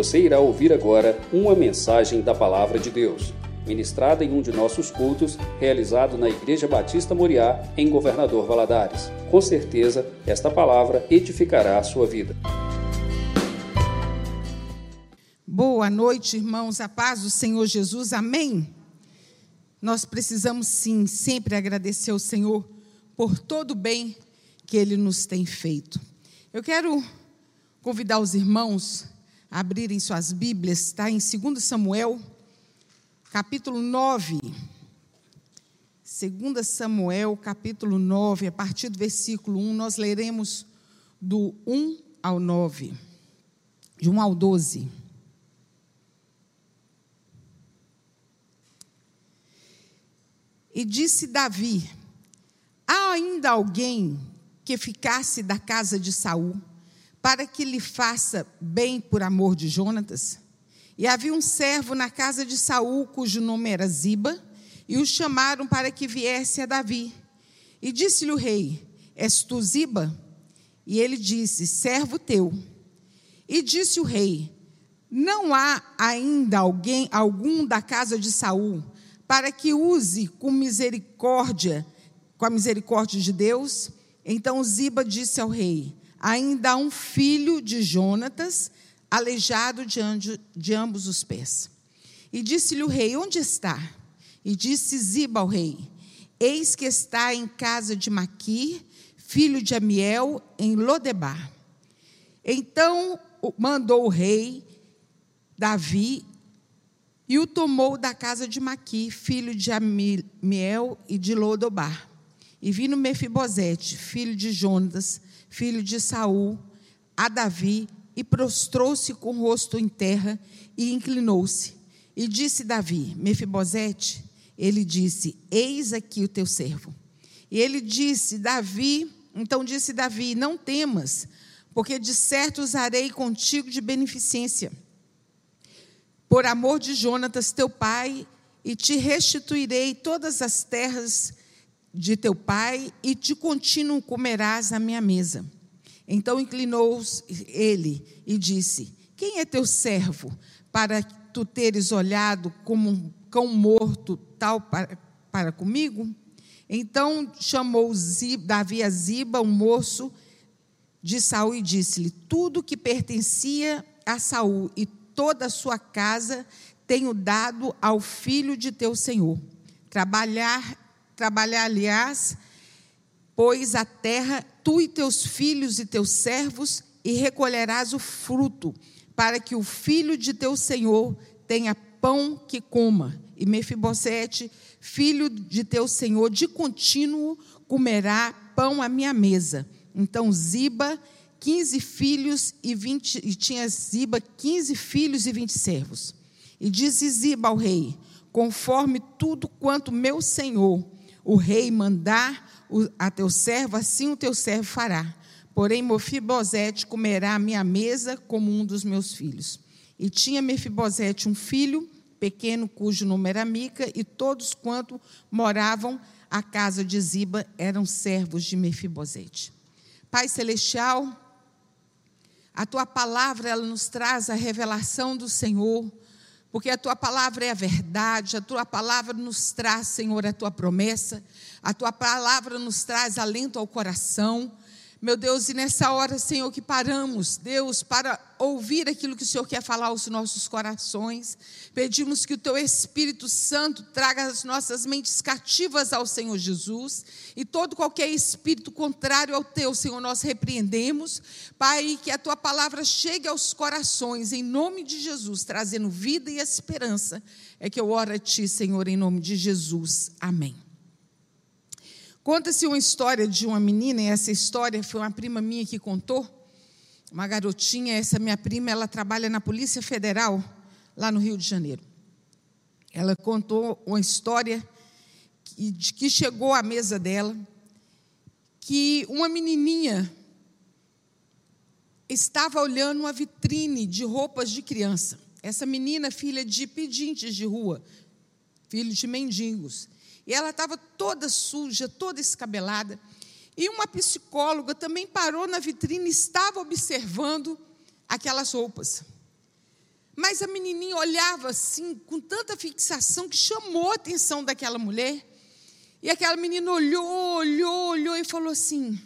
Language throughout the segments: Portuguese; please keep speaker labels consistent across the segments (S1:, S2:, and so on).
S1: Você irá ouvir agora uma mensagem da Palavra de Deus, ministrada em um de nossos cultos, realizado na Igreja Batista Moriá, em Governador Valadares. Com certeza, esta palavra edificará a sua vida.
S2: Boa noite, irmãos. A paz do Senhor Jesus. Amém. Nós precisamos sim sempre agradecer ao Senhor por todo o bem que ele nos tem feito. Eu quero convidar os irmãos abrirem suas Bíblias, está em 2 Samuel, capítulo 9. 2 Samuel, capítulo 9, a partir do versículo 1, nós leremos do 1 ao 9, de 1 ao 12. E disse Davi: Há ainda alguém que ficasse da casa de Saul? Para que lhe faça bem por amor de Jonatas. E havia um servo na casa de Saul, cujo nome era Ziba, e o chamaram para que viesse a Davi. E disse-lhe o rei: És tu Ziba? E ele disse: Servo teu. E disse o rei: Não há ainda alguém, algum da casa de Saul, para que use com misericórdia, com a misericórdia de Deus? Então Ziba disse ao rei: ainda há um filho de Jonatas, aleijado de, de ambos os pés. E disse-lhe o rei: Onde está? E disse Ziba ao rei: Eis que está em casa de Maquir, filho de Amiel, em Lodebar. Então mandou o rei Davi e o tomou da casa de Maqui, filho de Amiel e de Lodobar. E vindo Mefibosete, filho de Jonas, filho de Saul, a Davi, e prostrou-se com o rosto em terra e inclinou-se. E disse Davi: Mefibosete, ele disse: Eis aqui o teu servo. E ele disse: Davi, então disse Davi: Não temas, porque de certo usarei contigo de beneficência, por amor de Jonatas, teu pai, e te restituirei todas as terras de teu pai e de contínuo comerás a minha mesa. Então inclinou ele e disse: Quem é teu servo para tu teres olhado como um cão morto tal para, para comigo? Então chamou Davi a Ziba, um moço de Saul, e disse-lhe: Tudo que pertencia a Saul e toda a sua casa tenho dado ao filho de teu senhor. Trabalhar trabalhar, aliás, pois a terra, tu e teus filhos e teus servos, e recolherás o fruto, para que o filho de teu senhor tenha pão que coma. E Mefibosete, filho de teu senhor, de contínuo comerá pão à minha mesa. Então Ziba, quinze filhos e vinte, e tinha Ziba quinze filhos e vinte servos. E disse Ziba ao rei: conforme tudo quanto meu senhor o rei mandar a teu servo, assim o teu servo fará. Porém, Mefibosete comerá a minha mesa como um dos meus filhos. E tinha Mefibosete um filho pequeno, cujo nome era Mica, e todos quanto moravam à casa de Ziba eram servos de Mefibosete. Pai celestial, a tua palavra ela nos traz a revelação do Senhor porque a tua palavra é a verdade, a tua palavra nos traz, Senhor, a tua promessa, a tua palavra nos traz alento ao coração. Meu Deus, e nessa hora, Senhor, que paramos, Deus, para ouvir aquilo que o Senhor quer falar aos nossos corações, pedimos que o Teu Espírito Santo traga as nossas mentes cativas ao Senhor Jesus, e todo qualquer espírito contrário ao Teu, Senhor, nós repreendemos, Pai, que a Tua palavra chegue aos corações, em nome de Jesus, trazendo vida e esperança. É que eu oro a Ti, Senhor, em nome de Jesus. Amém. Conta-se uma história de uma menina, e essa história foi uma prima minha que contou. Uma garotinha, essa minha prima, ela trabalha na Polícia Federal, lá no Rio de Janeiro. Ela contou uma história que, de que chegou à mesa dela, que uma menininha estava olhando uma vitrine de roupas de criança. Essa menina, filha de pedintes de rua, filho de mendigos. E ela estava toda suja, toda escabelada. E uma psicóloga também parou na vitrine e estava observando aquelas roupas. Mas a menininha olhava assim, com tanta fixação, que chamou a atenção daquela mulher. E aquela menina olhou, olhou, olhou e falou assim: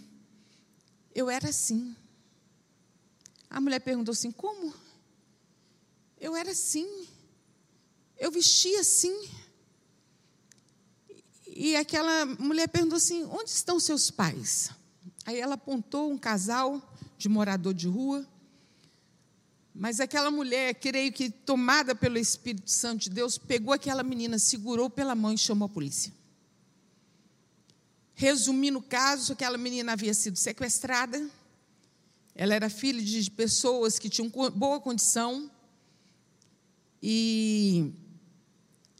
S2: Eu era assim. A mulher perguntou assim: Como? Eu era assim. Eu vestia assim. E aquela mulher perguntou assim: Onde estão seus pais? Aí ela apontou um casal de morador de rua. Mas aquela mulher, creio que tomada pelo Espírito Santo de Deus, pegou aquela menina, segurou pela mão e chamou a polícia. Resumindo o caso, aquela menina havia sido sequestrada. Ela era filha de pessoas que tinham boa condição. E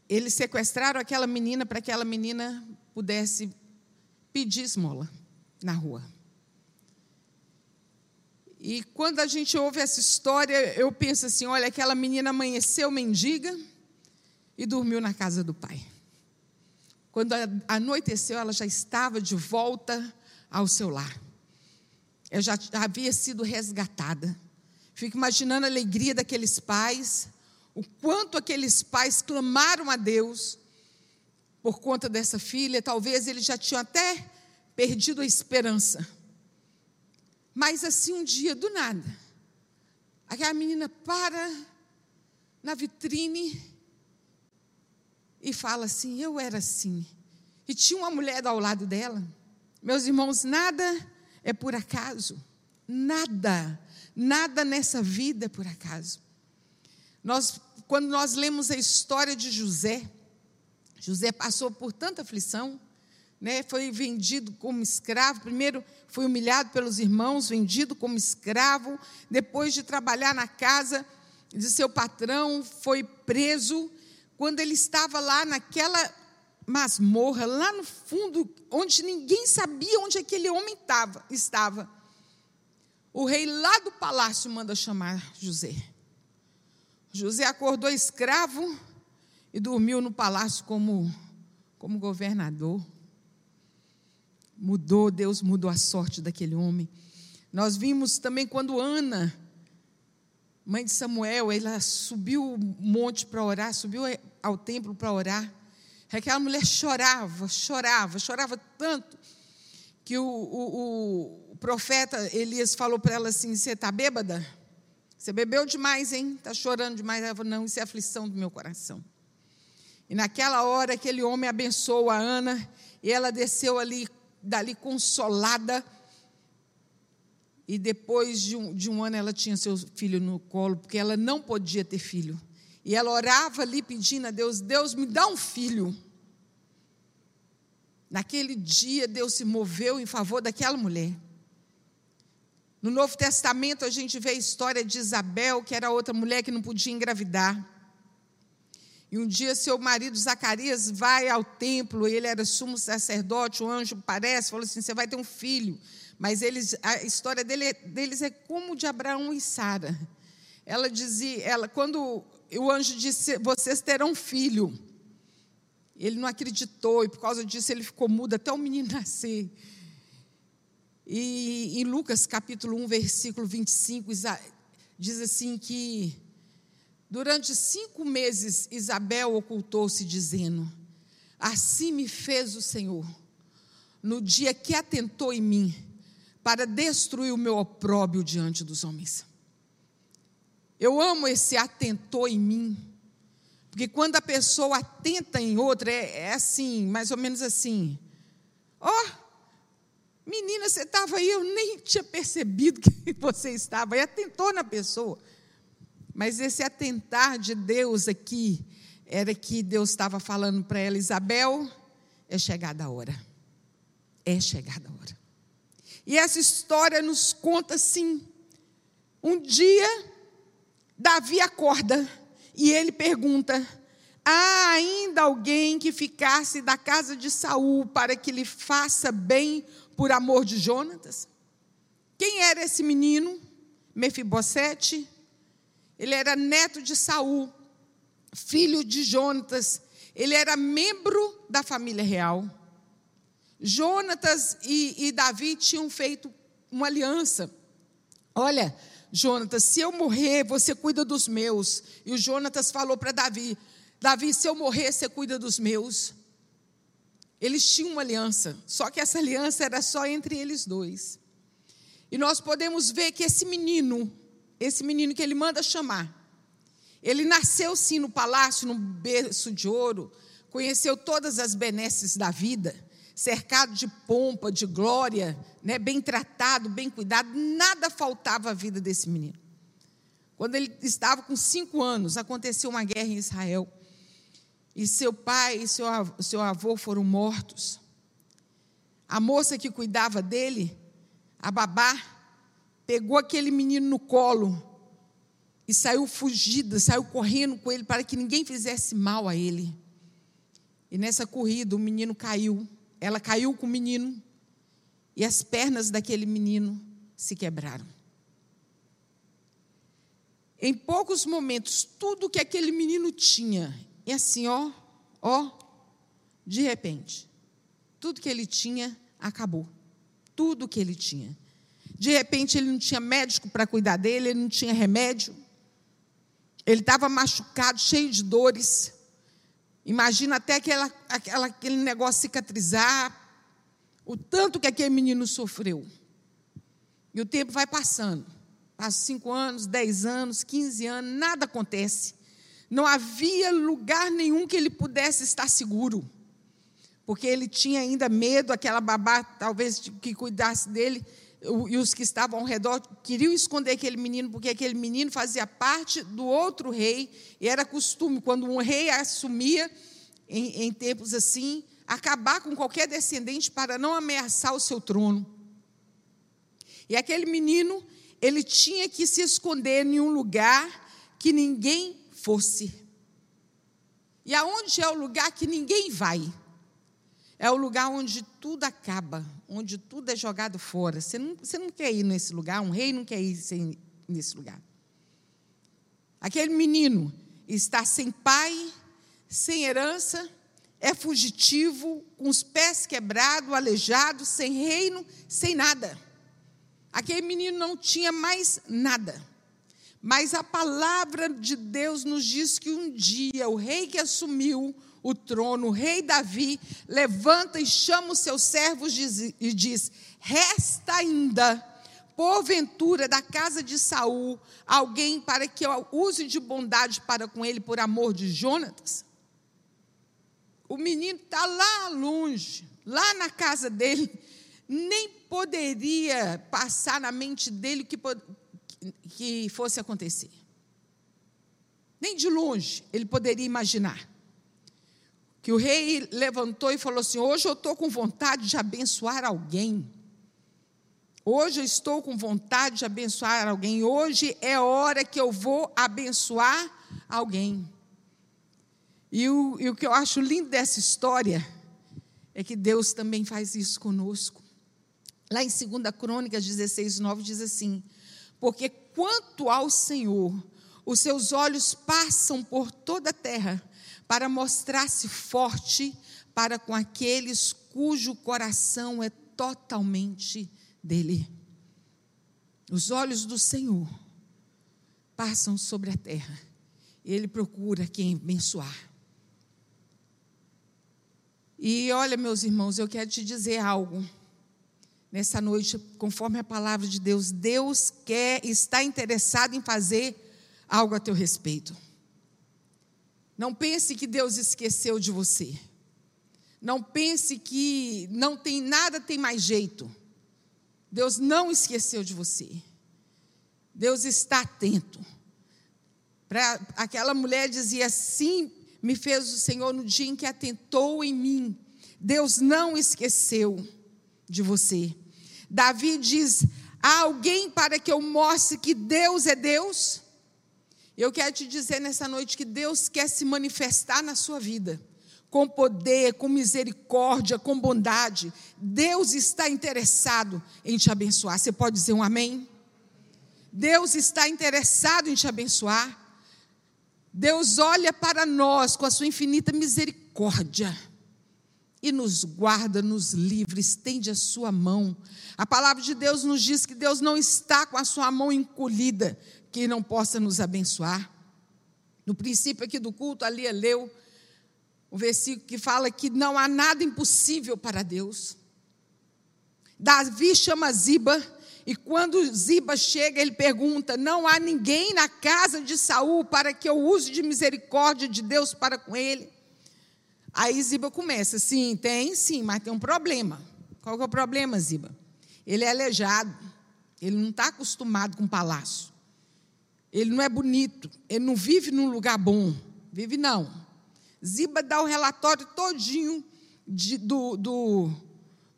S2: eles sequestraram aquela menina para que aquela menina pudesse pedir esmola na rua. E quando a gente ouve essa história, eu penso assim: olha, aquela menina amanheceu mendiga e dormiu na casa do pai. Quando anoiteceu, ela já estava de volta ao seu lar. Ela já havia sido resgatada. Fico imaginando a alegria daqueles pais, o quanto aqueles pais clamaram a Deus por conta dessa filha. Talvez eles já tinham até perdido a esperança. Mas assim, um dia, do nada, aquela menina para na vitrine e fala assim: Eu era assim. E tinha uma mulher ao lado dela. Meus irmãos, nada é por acaso. Nada, nada nessa vida é por acaso. Nós, quando nós lemos a história de José, José passou por tanta aflição, né, foi vendido como escravo. Primeiro foi humilhado pelos irmãos, vendido como escravo. Depois de trabalhar na casa de seu patrão, foi preso. Quando ele estava lá naquela masmorra, lá no fundo, onde ninguém sabia onde aquele homem tava, estava. O rei lá do palácio manda chamar José. José acordou escravo e dormiu no palácio como, como governador mudou, Deus mudou a sorte daquele homem. Nós vimos também quando Ana, mãe de Samuel, ela subiu o monte para orar, subiu ao templo para orar. Aquela mulher chorava, chorava, chorava tanto que o, o, o profeta Elias falou para ela assim: Você está bêbada? Você bebeu demais, hein? Está chorando demais? Ela falou: Não, isso é aflição do meu coração. E naquela hora, aquele homem abençoou a Ana e ela desceu ali dali consolada. E depois de um, de um ano ela tinha seu filho no colo, porque ela não podia ter filho. E ela orava ali pedindo a Deus: Deus, me dá um filho. Naquele dia, Deus se moveu em favor daquela mulher. No Novo Testamento, a gente vê a história de Isabel, que era outra mulher que não podia engravidar. E um dia seu marido Zacarias vai ao templo, ele era sumo sacerdote, o anjo parece, falou assim: você vai ter um filho. Mas eles, a história dele, deles é como de Abraão e Sara. Ela dizia, ela, quando o anjo disse, vocês terão filho. Ele não acreditou, e por causa disso ele ficou mudo até o menino nascer. E em Lucas capítulo 1, versículo 25, diz assim que Durante cinco meses, Isabel ocultou-se, dizendo: Assim me fez o Senhor, no dia que atentou em mim, para destruir o meu opróbio diante dos homens. Eu amo esse atentou em mim, porque quando a pessoa atenta em outra, é, é assim, mais ou menos assim: Ó, oh, menina, você estava aí, eu nem tinha percebido que você estava, e atentou na pessoa. Mas esse atentar de Deus aqui era que Deus estava falando para ela, Isabel, é chegada a hora. É chegada a hora. E essa história nos conta assim: um dia, Davi acorda e ele pergunta: há ainda alguém que ficasse da casa de Saul para que lhe faça bem por amor de Jonatas? Quem era esse menino? Mefibosete? Ele era neto de Saul, filho de Jonatas. Ele era membro da família real. Jonatas e, e Davi tinham feito uma aliança. Olha, Jonatas, se eu morrer, você cuida dos meus. E o Jonatas falou para Davi: Davi, se eu morrer, você cuida dos meus. Eles tinham uma aliança, só que essa aliança era só entre eles dois. E nós podemos ver que esse menino, esse menino que ele manda chamar, ele nasceu sim no palácio, num berço de ouro, conheceu todas as benesses da vida, cercado de pompa, de glória, né, bem tratado, bem cuidado, nada faltava à vida desse menino. Quando ele estava com cinco anos, aconteceu uma guerra em Israel. E seu pai e seu, seu avô foram mortos. A moça que cuidava dele, a babá, pegou aquele menino no colo e saiu fugida, saiu correndo com ele para que ninguém fizesse mal a ele. E nessa corrida o menino caiu ela caiu com o menino e as pernas daquele menino se quebraram. Em poucos momentos, tudo que aquele menino tinha, e assim, ó, ó, de repente, tudo que ele tinha acabou. Tudo que ele tinha. De repente, ele não tinha médico para cuidar dele, ele não tinha remédio. Ele estava machucado, cheio de dores. Imagina até aquela, aquela, aquele negócio cicatrizar, o tanto que aquele menino sofreu. E o tempo vai passando. Passa cinco anos, dez anos, quinze anos, nada acontece. Não havia lugar nenhum que ele pudesse estar seguro. Porque ele tinha ainda medo, aquela babá, talvez, que cuidasse dele, e os que estavam ao redor queriam esconder aquele menino, porque aquele menino fazia parte do outro rei, e era costume, quando um rei assumia, em, em tempos assim, acabar com qualquer descendente para não ameaçar o seu trono. E aquele menino, ele tinha que se esconder em um lugar que ninguém fosse. E aonde é o lugar que ninguém vai? É o lugar onde tudo acaba, onde tudo é jogado fora. Você não, você não quer ir nesse lugar, um rei não quer ir sem, nesse lugar. Aquele menino está sem pai, sem herança, é fugitivo, com os pés quebrados, aleijado, sem reino, sem nada. Aquele menino não tinha mais nada. Mas a palavra de Deus nos diz que um dia o rei que assumiu o trono, o rei Davi, levanta e chama os seus servos e diz: Resta ainda, porventura, da casa de Saul, alguém para que eu use de bondade para com ele por amor de Jonatas? O menino está lá longe, lá na casa dele, nem poderia passar na mente dele que, que fosse acontecer. Nem de longe ele poderia imaginar que o rei levantou e falou assim: Hoje eu estou com vontade de abençoar alguém. Hoje eu estou com vontade de abençoar alguém. Hoje é hora que eu vou abençoar alguém. E o, e o que eu acho lindo dessa história é que Deus também faz isso conosco. Lá em 2 Crônicas 16, 9 diz assim: Porque quanto ao Senhor, os seus olhos passam por toda a terra para mostrar-se forte para com aqueles cujo coração é totalmente dele. Os olhos do Senhor passam sobre a terra. Ele procura quem abençoar. E olha, meus irmãos, eu quero te dizer algo. Nessa noite, conforme a palavra de Deus, Deus quer, está interessado em fazer algo a teu respeito. Não pense que Deus esqueceu de você. Não pense que não tem nada tem mais jeito. Deus não esqueceu de você. Deus está atento. Para aquela mulher dizia assim, me fez o Senhor no dia em que atentou em mim. Deus não esqueceu de você. Davi diz: há alguém para que eu mostre que Deus é Deus? Eu quero te dizer nessa noite que Deus quer se manifestar na sua vida, com poder, com misericórdia, com bondade. Deus está interessado em te abençoar. Você pode dizer um amém? Deus está interessado em te abençoar. Deus olha para nós com a sua infinita misericórdia e nos guarda, nos livra, estende a sua mão. A palavra de Deus nos diz que Deus não está com a sua mão encolhida, que não possa nos abençoar. No princípio aqui do culto, ali leu o versículo que fala que não há nada impossível para Deus. Davi chama Ziba, e quando Ziba chega, ele pergunta: Não há ninguém na casa de Saul para que eu use de misericórdia de Deus para com ele? Aí Ziba começa, sim, tem sim, mas tem um problema. Qual que é o problema, Ziba? Ele é aleijado, ele não está acostumado com palácio. Ele não é bonito, ele não vive num lugar bom. Vive não. Ziba dá o relatório todinho de, do, do,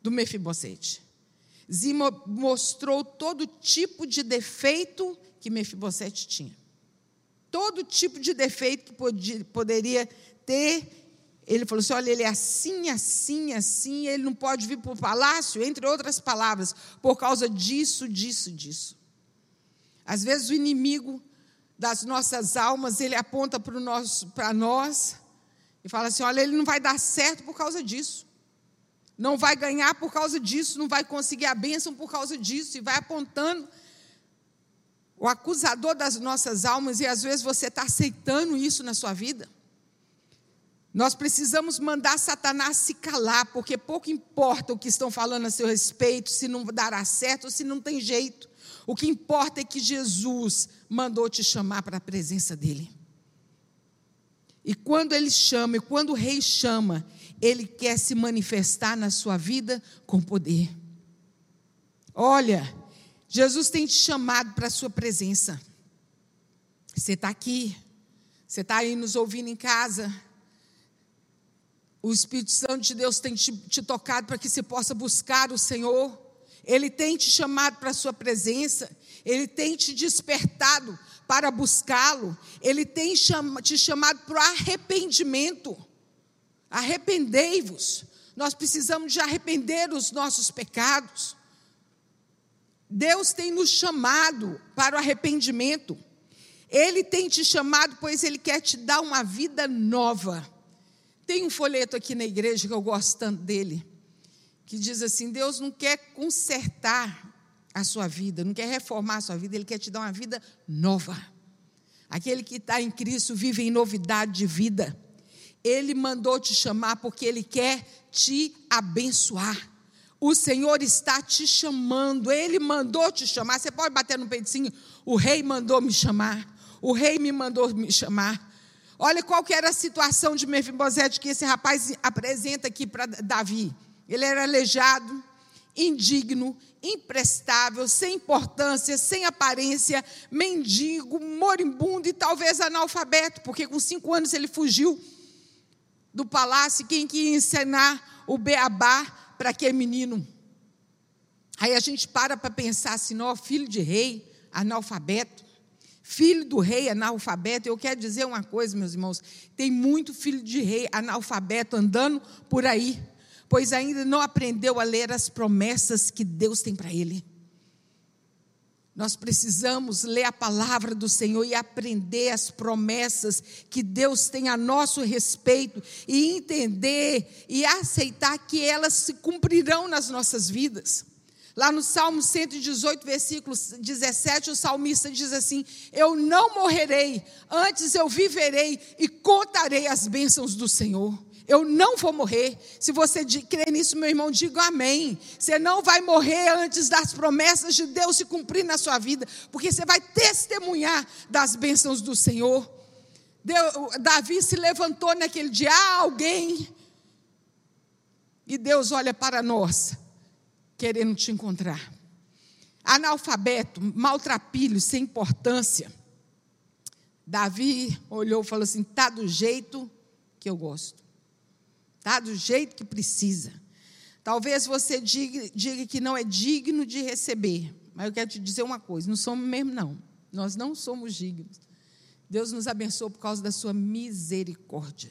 S2: do Mefibosete. Ziba mostrou todo tipo de defeito que Mefibosete tinha. Todo tipo de defeito que podia, poderia ter ele falou assim: olha, ele é assim, assim, assim, ele não pode vir para o palácio, entre outras palavras, por causa disso, disso, disso. Às vezes o inimigo das nossas almas, ele aponta para nós e fala assim: olha, ele não vai dar certo por causa disso. Não vai ganhar por causa disso, não vai conseguir a bênção por causa disso, e vai apontando o acusador das nossas almas, e às vezes você está aceitando isso na sua vida. Nós precisamos mandar Satanás se calar, porque pouco importa o que estão falando a seu respeito, se não dará certo ou se não tem jeito. O que importa é que Jesus mandou te chamar para a presença dele. E quando ele chama, e quando o rei chama, ele quer se manifestar na sua vida com poder. Olha, Jesus tem te chamado para a sua presença. Você está aqui, você está aí nos ouvindo em casa o Espírito Santo de Deus tem te, te tocado para que você possa buscar o Senhor. Ele tem te chamado para a sua presença. Ele tem te despertado para buscá-lo. Ele tem te chamado para o arrependimento. Arrependei-vos. Nós precisamos de arrepender os nossos pecados. Deus tem nos chamado para o arrependimento. Ele tem te chamado, pois Ele quer te dar uma vida nova. Tem um folheto aqui na igreja que eu gosto tanto dele, que diz assim: Deus não quer consertar a sua vida, não quer reformar a sua vida, Ele quer te dar uma vida nova. Aquele que está em Cristo vive em novidade de vida. Ele mandou te chamar porque Ele quer te abençoar. O Senhor está te chamando, Ele mandou te chamar. Você pode bater no assim: o rei mandou me chamar, o rei me mandou me chamar. Olha qual que era a situação de Mefibosete que esse rapaz apresenta aqui para Davi. Ele era aleijado, indigno, imprestável, sem importância, sem aparência, mendigo, moribundo e talvez analfabeto, porque com cinco anos ele fugiu do palácio. Quem que ia ensinar o beabá para aquele menino? Aí a gente para para pensar assim, ó, filho de rei, analfabeto filho do rei analfabeto. Eu quero dizer uma coisa, meus irmãos: tem muito filho de rei analfabeto andando por aí, pois ainda não aprendeu a ler as promessas que Deus tem para ele. Nós precisamos ler a palavra do Senhor e aprender as promessas que Deus tem a nosso respeito e entender e aceitar que elas se cumprirão nas nossas vidas. Lá no Salmo 118, versículo 17, o salmista diz assim: Eu não morrerei, antes eu viverei e contarei as bênçãos do Senhor. Eu não vou morrer. Se você crer nisso, meu irmão, diga amém. Você não vai morrer antes das promessas de Deus se cumprir na sua vida, porque você vai testemunhar das bênçãos do Senhor. Deus, Davi se levantou naquele dia, ah, alguém. E Deus olha para nós querendo te encontrar. Analfabeto, maltrapilho, sem importância. Davi olhou e falou assim: está do jeito que eu gosto, está do jeito que precisa. Talvez você diga, diga que não é digno de receber, mas eu quero te dizer uma coisa: não somos mesmo, não. Nós não somos dignos. Deus nos abençoou por causa da sua misericórdia.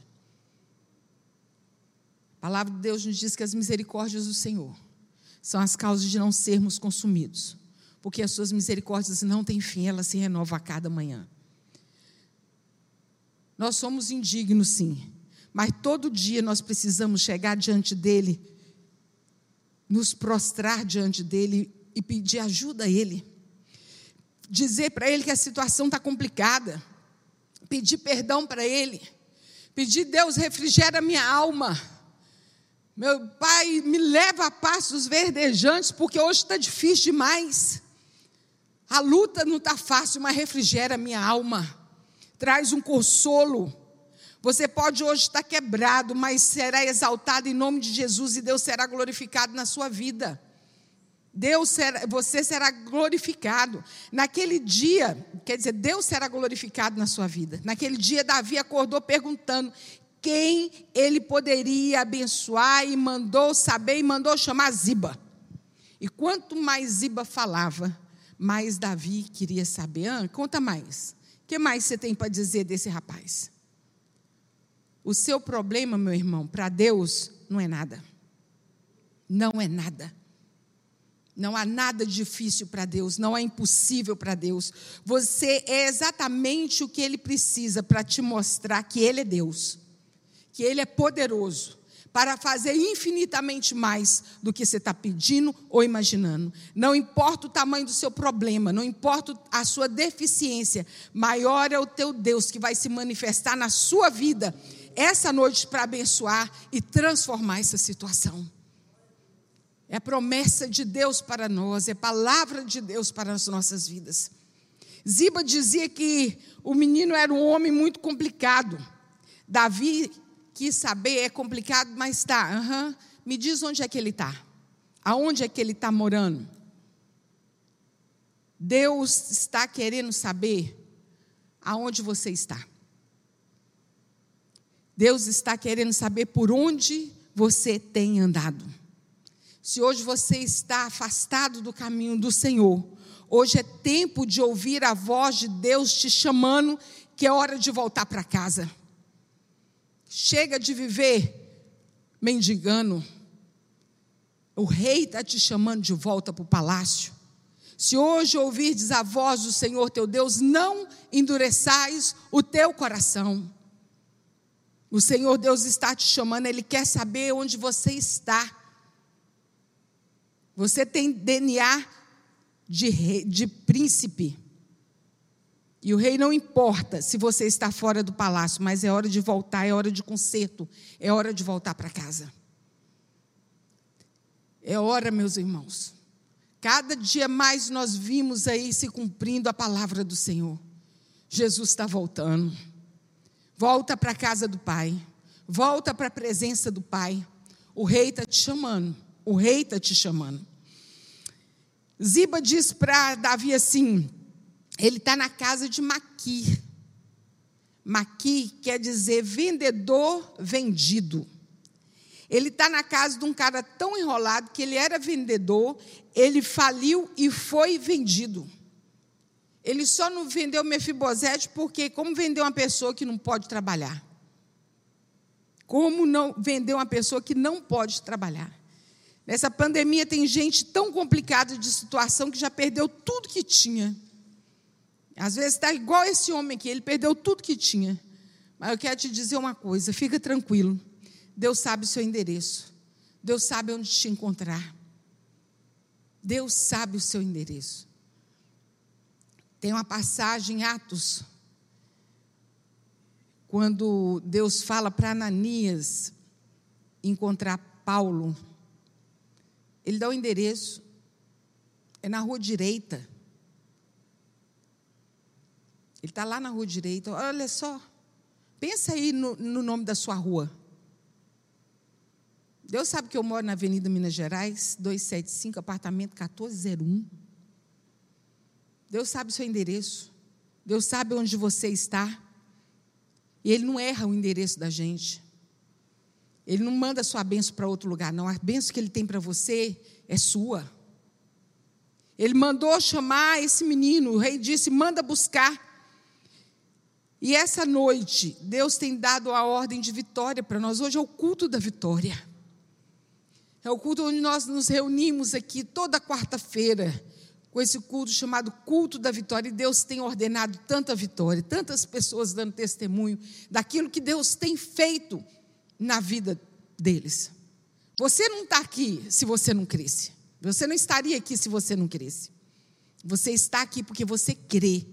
S2: A palavra de Deus nos diz que as misericórdias do Senhor são as causas de não sermos consumidos, porque as suas misericórdias não têm fim, elas se renovam a cada manhã. Nós somos indignos, sim, mas todo dia nós precisamos chegar diante dele, nos prostrar diante dele e pedir ajuda a ele. Dizer para ele que a situação está complicada, pedir perdão para ele, pedir, Deus, refrigera minha alma. Meu pai, me leva a passos verdejantes, porque hoje está difícil demais. A luta não está fácil, mas refrigera minha alma, traz um consolo. Você pode hoje estar quebrado, mas será exaltado em nome de Jesus e Deus será glorificado na sua vida. Deus será, você será glorificado. Naquele dia, quer dizer, Deus será glorificado na sua vida. Naquele dia, Davi acordou perguntando quem ele poderia abençoar e mandou saber e mandou chamar Ziba. E quanto mais Ziba falava, mais Davi queria saber. Ah, conta mais. O que mais você tem para dizer desse rapaz? O seu problema, meu irmão, para Deus não é nada. Não é nada. Não há nada difícil para Deus, não é impossível para Deus. Você é exatamente o que Ele precisa para te mostrar que Ele é Deus, que Ele é poderoso, para fazer infinitamente mais do que você está pedindo ou imaginando. Não importa o tamanho do seu problema, não importa a sua deficiência, maior é o teu Deus que vai se manifestar na sua vida essa noite para abençoar e transformar essa situação. É promessa de Deus para nós, é palavra de Deus para as nossas vidas. Ziba dizia que o menino era um homem muito complicado. Davi quis saber, é complicado, mas está. Uhum. Me diz onde é que ele está. Aonde é que ele está morando? Deus está querendo saber aonde você está. Deus está querendo saber por onde você tem andado. Se hoje você está afastado do caminho do Senhor, hoje é tempo de ouvir a voz de Deus te chamando, que é hora de voltar para casa. Chega de viver mendigando. O rei está te chamando de volta para o palácio. Se hoje ouvirdes a voz do Senhor teu Deus, não endureçais o teu coração. O Senhor Deus está te chamando, Ele quer saber onde você está. Você tem DNA de, rei, de príncipe. E o rei não importa se você está fora do palácio, mas é hora de voltar, é hora de conserto, é hora de voltar para casa. É hora, meus irmãos. Cada dia mais nós vimos aí se cumprindo a palavra do Senhor. Jesus está voltando. Volta para a casa do Pai. Volta para a presença do Pai. O rei está te chamando. O rei está te chamando. Ziba diz para Davi assim: ele está na casa de Maqui. Maqui quer dizer vendedor vendido. Ele está na casa de um cara tão enrolado que ele era vendedor, ele faliu e foi vendido. Ele só não vendeu Mefibosete porque, como vender uma pessoa que não pode trabalhar? Como não vender uma pessoa que não pode trabalhar? Nessa pandemia tem gente tão complicada de situação que já perdeu tudo que tinha. Às vezes está igual esse homem aqui, ele perdeu tudo que tinha. Mas eu quero te dizer uma coisa: fica tranquilo. Deus sabe o seu endereço. Deus sabe onde te encontrar. Deus sabe o seu endereço. Tem uma passagem em Atos, quando Deus fala para Ananias encontrar Paulo. Ele dá o endereço, é na rua direita. Ele está lá na rua direita. Olha só. Pensa aí no, no, nome da sua rua. Deus sabe que eu moro na Avenida Minas Gerais, 275, apartamento 1401. Deus sabe o seu endereço. Deus sabe onde você está. E Ele não erra o endereço da gente. Ele não manda sua benção para outro lugar, não. A benção que Ele tem para você é sua. Ele mandou chamar esse menino. O rei disse: manda buscar. E essa noite, Deus tem dado a ordem de vitória para nós. Hoje é o culto da vitória. É o culto onde nós nos reunimos aqui toda quarta-feira, com esse culto chamado Culto da Vitória. E Deus tem ordenado tanta vitória, tantas pessoas dando testemunho daquilo que Deus tem feito na vida deles. Você não está aqui se você não cresce. Você não estaria aqui se você não cresce. Você está aqui porque você crê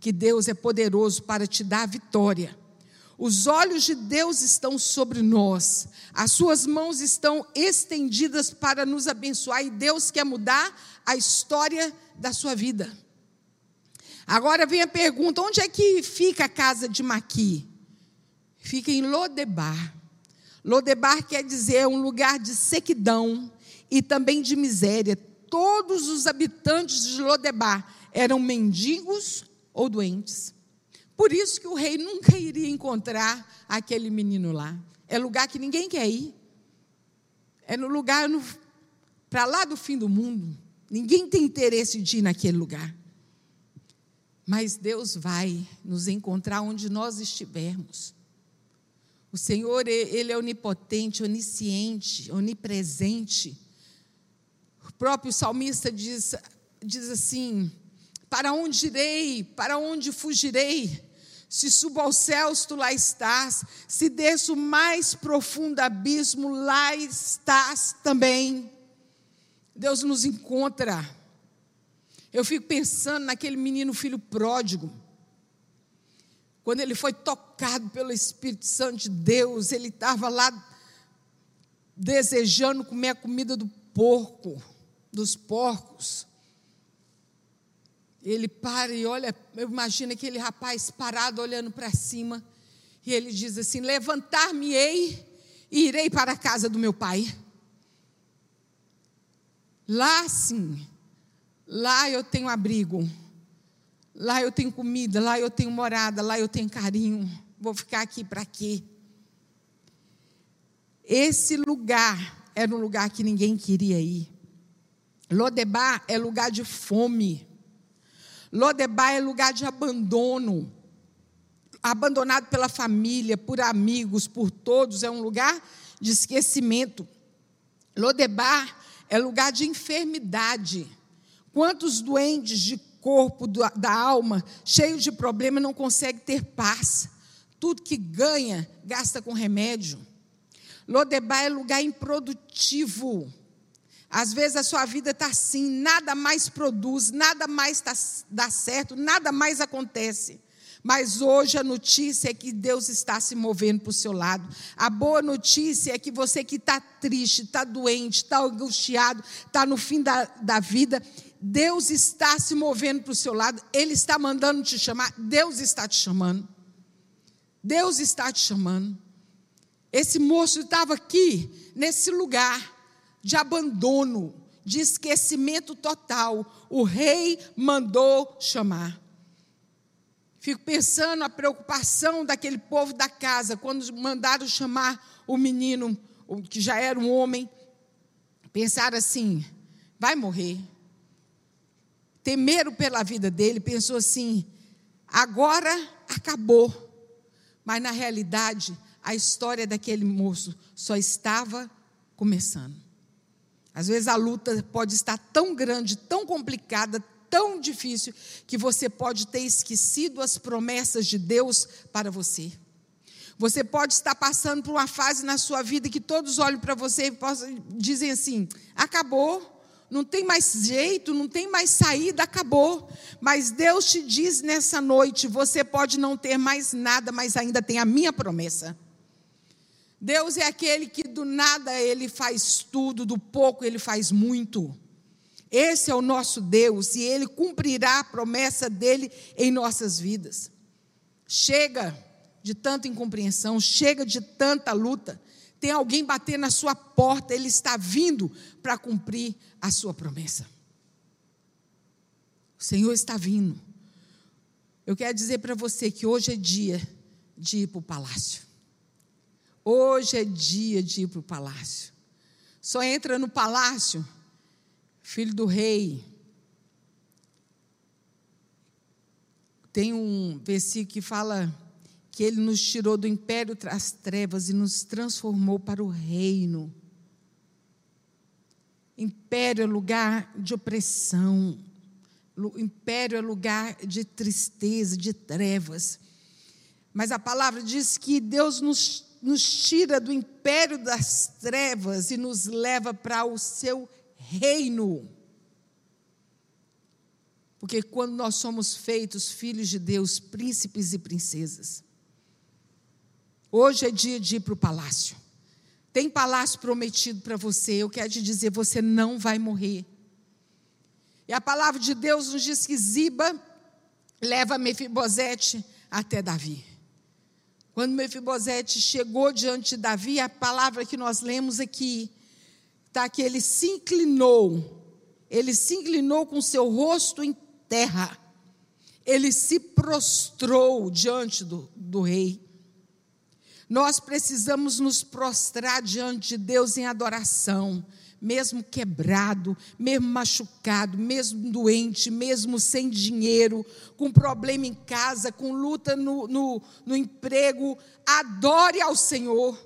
S2: que Deus é poderoso para te dar a vitória. Os olhos de Deus estão sobre nós, as suas mãos estão estendidas para nos abençoar e Deus quer mudar a história da sua vida. Agora vem a pergunta: onde é que fica a casa de Maqui? Fica em Lodebar. Lodebar quer dizer um lugar de sequidão e também de miséria. Todos os habitantes de Lodebar eram mendigos ou doentes. Por isso que o rei nunca iria encontrar aquele menino lá. É lugar que ninguém quer ir. É no lugar para lá do fim do mundo. Ninguém tem interesse de ir naquele lugar. Mas Deus vai nos encontrar onde nós estivermos. O Senhor, Ele é onipotente, onisciente, onipresente. O próprio salmista diz, diz assim: Para onde irei? Para onde fugirei? Se subo aos céus, tu lá estás. Se desço o mais profundo abismo, lá estás também. Deus nos encontra. Eu fico pensando naquele menino filho pródigo. Quando ele foi tocado pelo Espírito Santo de Deus, ele estava lá desejando comer a comida do porco, dos porcos. Ele para e olha, eu imagino aquele rapaz parado olhando para cima, e ele diz assim: Levantar-me-ei e irei para a casa do meu pai. Lá sim, lá eu tenho abrigo, lá eu tenho comida, lá eu tenho morada, lá eu tenho carinho. Vou ficar aqui para quê? Esse lugar era um lugar que ninguém queria ir. Lodebar é lugar de fome. Lodebar é lugar de abandono. Abandonado pela família, por amigos, por todos, é um lugar de esquecimento. Lodebar é lugar de enfermidade. Quantos doentes de corpo, da alma, cheios de problema, não conseguem ter paz? Tudo que ganha, gasta com remédio. Lodebar é lugar improdutivo. Às vezes a sua vida está assim, nada mais produz, nada mais tá, dá certo, nada mais acontece. Mas hoje a notícia é que Deus está se movendo para o seu lado. A boa notícia é que você que está triste, está doente, está angustiado, está no fim da, da vida, Deus está se movendo para o seu lado, Ele está mandando te chamar, Deus está te chamando. Deus está te chamando. Esse moço estava aqui, nesse lugar de abandono, de esquecimento total. O rei mandou chamar. Fico pensando a preocupação daquele povo da casa, quando mandaram chamar o menino, que já era um homem, pensaram assim: vai morrer. Temeram pela vida dele, pensou assim: agora acabou. Mas na realidade, a história daquele moço só estava começando. Às vezes a luta pode estar tão grande, tão complicada, tão difícil que você pode ter esquecido as promessas de Deus para você. Você pode estar passando por uma fase na sua vida que todos olham para você e dizem assim: acabou, não tem mais jeito, não tem mais saída, acabou. Mas Deus te diz nessa noite: você pode não ter mais nada, mas ainda tem a minha promessa. Deus é aquele que do nada ele faz tudo, do pouco ele faz muito. Esse é o nosso Deus e Ele cumprirá a promessa dele em nossas vidas. Chega de tanta incompreensão, chega de tanta luta. Tem alguém bater na sua porta, Ele está vindo para cumprir a sua promessa. O Senhor está vindo. Eu quero dizer para você que hoje é dia de ir para o palácio. Hoje é dia de ir para o palácio. Só entra no palácio filho do rei. Tem um versículo que fala que ele nos tirou do império das trevas e nos transformou para o reino. Império é lugar de opressão, império é lugar de tristeza, de trevas. Mas a palavra diz que Deus nos nos tira do império das trevas e nos leva para o seu reino. Porque quando nós somos feitos filhos de Deus, príncipes e princesas, hoje é dia de ir para o palácio. Tem palácio prometido para você, eu quero te dizer, você não vai morrer. E a palavra de Deus nos diz que Ziba leva Mefibosete até Davi. Quando Mefibosete chegou diante de Davi, a palavra que nós lemos aqui está que ele se inclinou, ele se inclinou com seu rosto em terra, ele se prostrou diante do, do rei. Nós precisamos nos prostrar diante de Deus em adoração, mesmo quebrado, mesmo machucado, mesmo doente, mesmo sem dinheiro, com problema em casa, com luta no, no, no emprego, adore ao Senhor.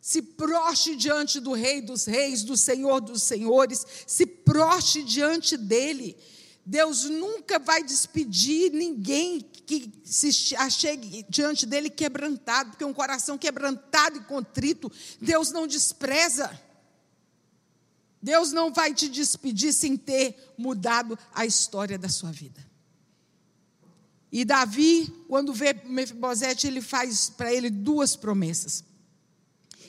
S2: Se proste diante do Rei dos Reis, do Senhor dos Senhores, se proste diante dEle. Deus nunca vai despedir ninguém que se achegue diante dele quebrantado, porque um coração quebrantado e contrito, Deus não despreza. Deus não vai te despedir sem ter mudado a história da sua vida. E Davi, quando vê Mefibosete, ele faz para ele duas promessas: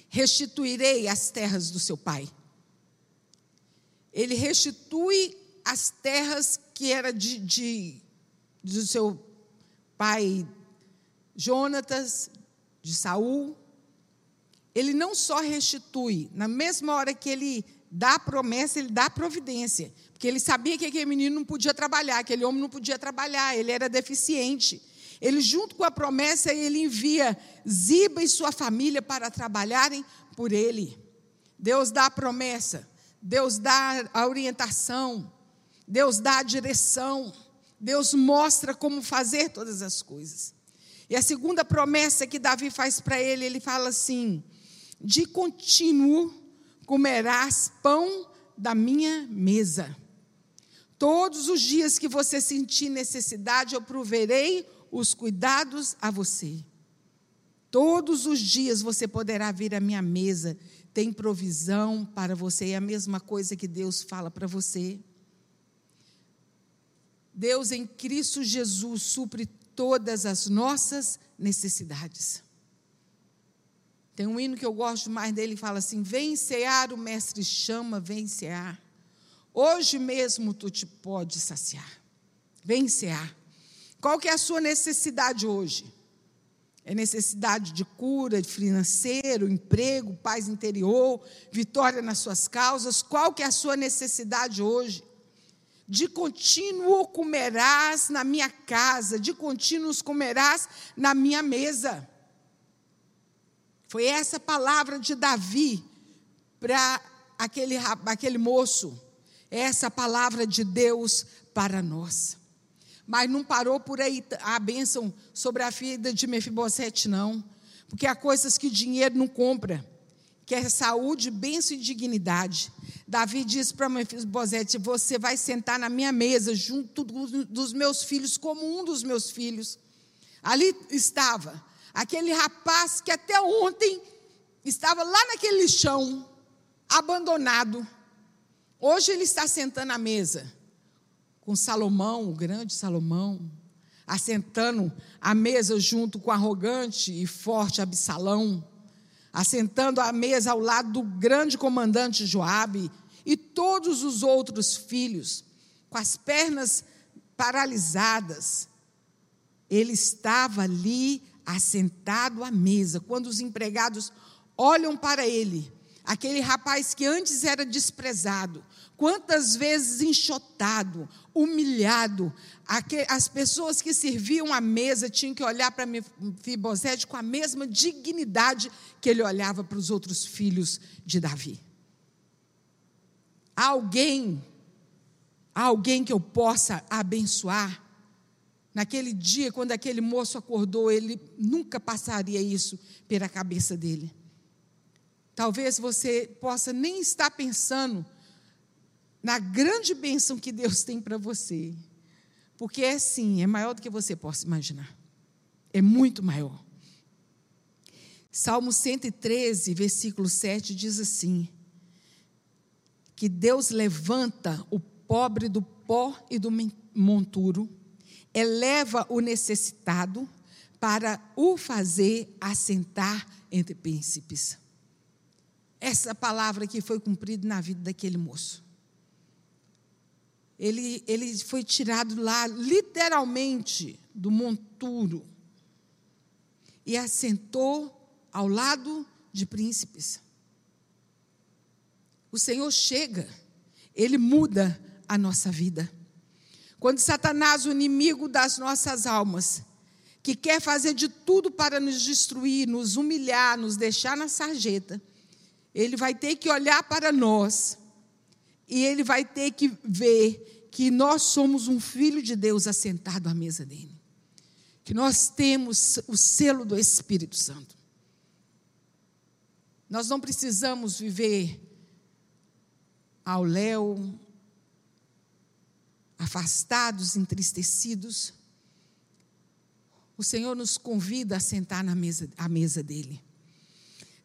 S2: restituirei as terras do seu pai. Ele restitui as terras que era de, de, do seu pai Jonatas, de Saul. Ele não só restitui, na mesma hora que ele dá promessa, ele dá providência. Porque ele sabia que aquele menino não podia trabalhar, aquele homem não podia trabalhar, ele era deficiente. Ele, junto com a promessa, ele envia Ziba e sua família para trabalharem por ele. Deus dá a promessa, Deus dá a orientação, Deus dá a direção, Deus mostra como fazer todas as coisas. E a segunda promessa que Davi faz para ele, ele fala assim: de contínuo comerás pão da minha mesa. Todos os dias que você sentir necessidade, eu proverei os cuidados a você. Todos os dias você poderá vir à minha mesa, tem provisão para você, é a mesma coisa que Deus fala para você. Deus em Cristo Jesus supre todas as nossas necessidades. Tem um hino que eu gosto mais dele, fala assim: Vem cear, o mestre chama, vem cear. Hoje mesmo tu te podes saciar. Vem cear. Qual que é a sua necessidade hoje? É necessidade de cura de financeiro, emprego, paz interior, vitória nas suas causas? Qual que é a sua necessidade hoje? De contínuo comerás na minha casa, de contínuo comerás na minha mesa. Foi essa palavra de Davi para aquele, aquele moço, essa palavra de Deus para nós. Mas não parou por aí a bênção sobre a vida de Mefibosete, não. Porque há coisas que dinheiro não compra, que é saúde, bênção e dignidade. Davi disse para Mefibosete: Você vai sentar na minha mesa, junto dos meus filhos, como um dos meus filhos. Ali estava aquele rapaz que até ontem estava lá naquele chão, abandonado. Hoje ele está sentando à mesa com Salomão, o grande Salomão, assentando à mesa junto com o arrogante e forte Absalão assentando à mesa ao lado do grande comandante Joabe e todos os outros filhos, com as pernas paralisadas. Ele estava ali assentado à mesa. Quando os empregados olham para ele, aquele rapaz que antes era desprezado, quantas vezes enxotado, humilhado, as pessoas que serviam à mesa tinham que olhar para Mefibosete com a mesma dignidade que ele olhava para os outros filhos de Davi. Alguém, alguém que eu possa abençoar. Naquele dia, quando aquele moço acordou, ele nunca passaria isso pela cabeça dele. Talvez você possa nem estar pensando na grande bênção que Deus tem para você. Porque é sim, é maior do que você possa imaginar. É muito maior. Salmo 113, versículo 7 diz assim: que Deus levanta o pobre do pó e do monturo, eleva o necessitado para o fazer assentar entre príncipes. Essa palavra que foi cumprida na vida daquele moço. Ele, ele foi tirado lá, literalmente, do monturo e assentou ao lado de príncipes. O Senhor chega, ele muda a nossa vida. Quando Satanás, o inimigo das nossas almas, que quer fazer de tudo para nos destruir, nos humilhar, nos deixar na sarjeta, ele vai ter que olhar para nós e ele vai ter que ver que nós somos um filho de Deus assentado à mesa dele. Que nós temos o selo do Espírito Santo. Nós não precisamos viver ao léu, afastados, entristecidos. O Senhor nos convida a sentar na mesa, à mesa dele.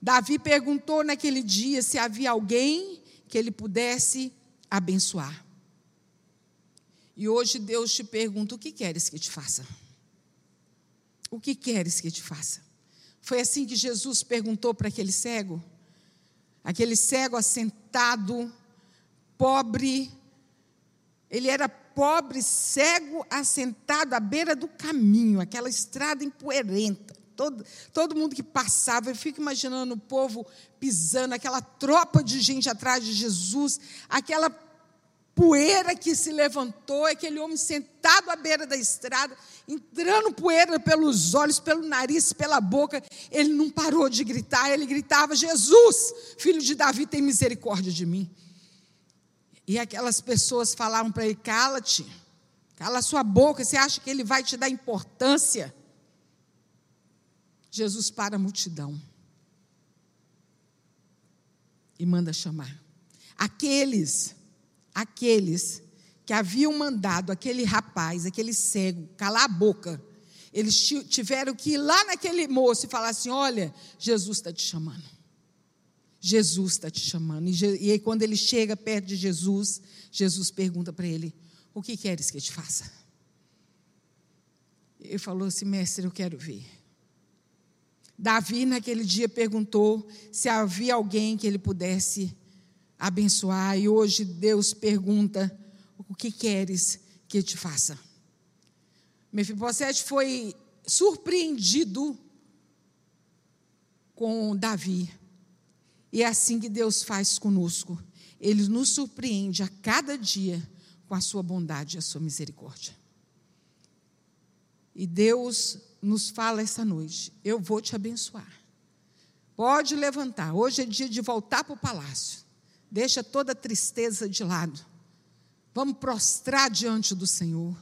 S2: Davi perguntou naquele dia se havia alguém que ele pudesse abençoar. E hoje Deus te pergunta: o que queres que te faça? O que queres que te faça? Foi assim que Jesus perguntou para aquele cego? Aquele cego assentado, pobre, ele era pobre, cego, assentado à beira do caminho, aquela estrada empoeirenta. Todo, todo mundo que passava, eu fico imaginando o povo pisando, aquela tropa de gente atrás de Jesus, aquela poeira que se levantou, aquele homem sentado à beira da estrada, entrando poeira pelos olhos, pelo nariz, pela boca. Ele não parou de gritar, ele gritava: Jesus, filho de Davi, tem misericórdia de mim. E aquelas pessoas falaram para ele: cala-te, cala sua boca, você acha que ele vai te dar importância? Jesus para a multidão e manda chamar. Aqueles, aqueles que haviam mandado aquele rapaz, aquele cego, calar a boca, eles tiveram que ir lá naquele moço e falar assim: Olha, Jesus está te chamando. Jesus está te chamando. E, aí, quando ele chega perto de Jesus, Jesus pergunta para ele: O que queres que eu te faça? Ele falou assim: Mestre, eu quero ver. Davi, naquele dia, perguntou se havia alguém que ele pudesse abençoar. E hoje Deus pergunta: O que queres que eu te faça? Mefibosete foi surpreendido com Davi. E é assim que Deus faz conosco. Ele nos surpreende a cada dia com a sua bondade e a sua misericórdia. E Deus nos fala essa noite: eu vou te abençoar. Pode levantar. Hoje é dia de voltar para o palácio. Deixa toda tristeza de lado. Vamos prostrar diante do Senhor.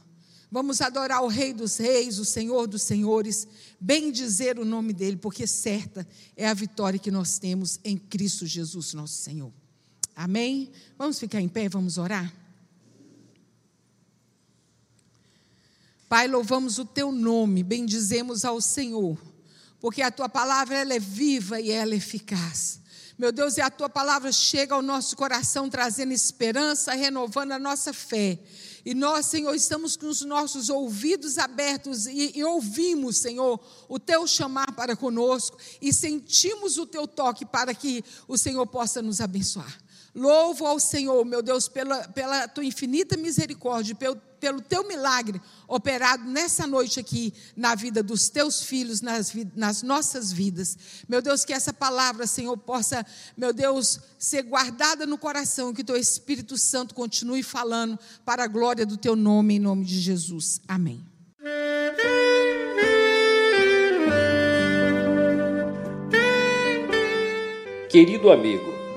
S2: Vamos adorar o Rei dos Reis, o Senhor dos Senhores, bem dizer o nome dele, porque certa é a vitória que nós temos em Cristo Jesus, nosso Senhor. Amém? Vamos ficar em pé vamos orar? Pai, louvamos o teu nome, bendizemos ao Senhor, porque a tua palavra ela é viva e ela é eficaz. Meu Deus, e a tua palavra chega ao nosso coração trazendo esperança, renovando a nossa fé. E nós, Senhor, estamos com os nossos ouvidos abertos e, e, ouvimos, Senhor, o teu chamar para conosco e sentimos o teu toque para que o Senhor possa nos abençoar. Louvo ao Senhor, meu Deus, pela, pela tua infinita misericórdia, pelo, pelo teu milagre operado nessa noite aqui na vida dos teus filhos, nas, nas nossas vidas. Meu Deus, que essa palavra, Senhor, possa, meu Deus, ser guardada no coração, que teu Espírito Santo continue falando para a glória do teu nome, em nome de Jesus. Amém.
S1: Querido amigo,